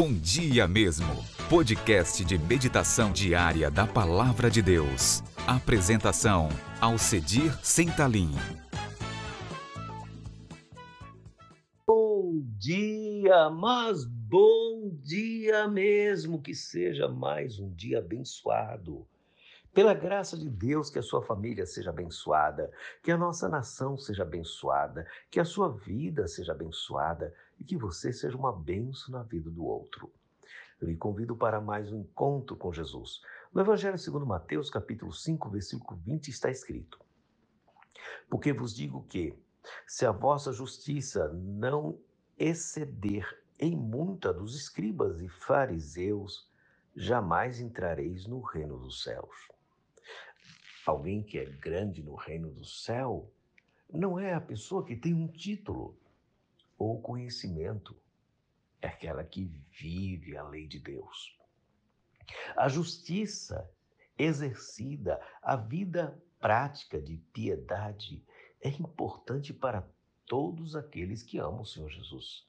Bom Dia Mesmo, podcast de meditação diária da Palavra de Deus. Apresentação, Alcedir Sentalim. Bom dia, mas bom dia mesmo, que seja mais um dia abençoado. Pela graça de Deus, que a sua família seja abençoada, que a nossa nação seja abençoada, que a sua vida seja abençoada e que você seja uma benção na vida do outro. Eu lhe convido para mais um encontro com Jesus. No Evangelho segundo Mateus, capítulo 5, versículo 20, está escrito: Porque vos digo que, se a vossa justiça não exceder em muita dos escribas e fariseus, jamais entrareis no reino dos céus. Alguém que é grande no reino do céu não é a pessoa que tem um título ou conhecimento, é aquela que vive a lei de Deus. A justiça exercida, a vida prática de piedade é importante para todos aqueles que amam o Senhor Jesus,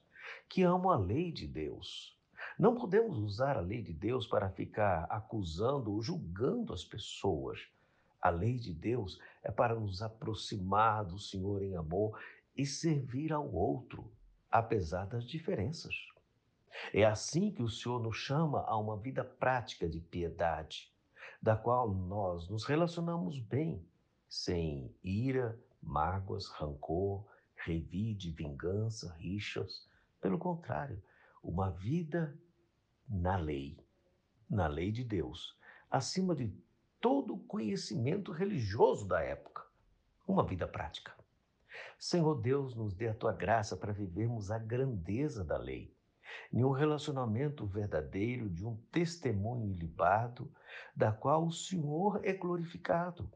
que amam a lei de Deus. Não podemos usar a lei de Deus para ficar acusando ou julgando as pessoas a lei de Deus é para nos aproximar do Senhor em amor e servir ao outro, apesar das diferenças. É assim que o Senhor nos chama a uma vida prática de piedade, da qual nós nos relacionamos bem, sem ira, mágoas, rancor, revide, vingança, rixas. Pelo contrário, uma vida na lei, na lei de Deus, acima de todo o conhecimento religioso da época, uma vida prática. Senhor Deus, nos dê a tua graça para vivermos a grandeza da lei, em um relacionamento verdadeiro, de um testemunho ilibado, da qual o Senhor é glorificado.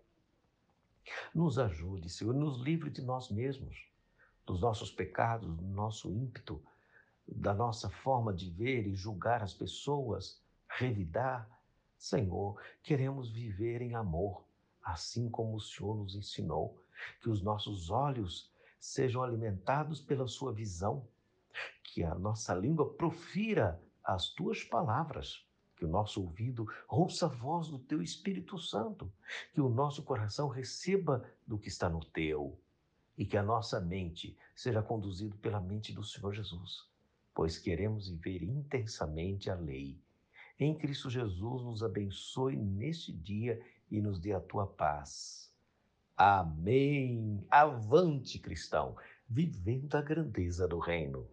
Nos ajude, Senhor, nos livre de nós mesmos, dos nossos pecados, do nosso ímpeto, da nossa forma de ver e julgar as pessoas, revidar, Senhor, queremos viver em amor, assim como o Senhor nos ensinou, que os nossos olhos sejam alimentados pela Sua visão, que a nossa língua profira as Tuas palavras, que o nosso ouvido ouça a voz do Teu Espírito Santo, que o nosso coração receba do que está no Teu. E que a nossa mente seja conduzida pela mente do Senhor Jesus, pois queremos viver intensamente a lei. Em Cristo Jesus, nos abençoe neste dia e nos dê a tua paz. Amém. Avante, cristão, vivendo a grandeza do reino.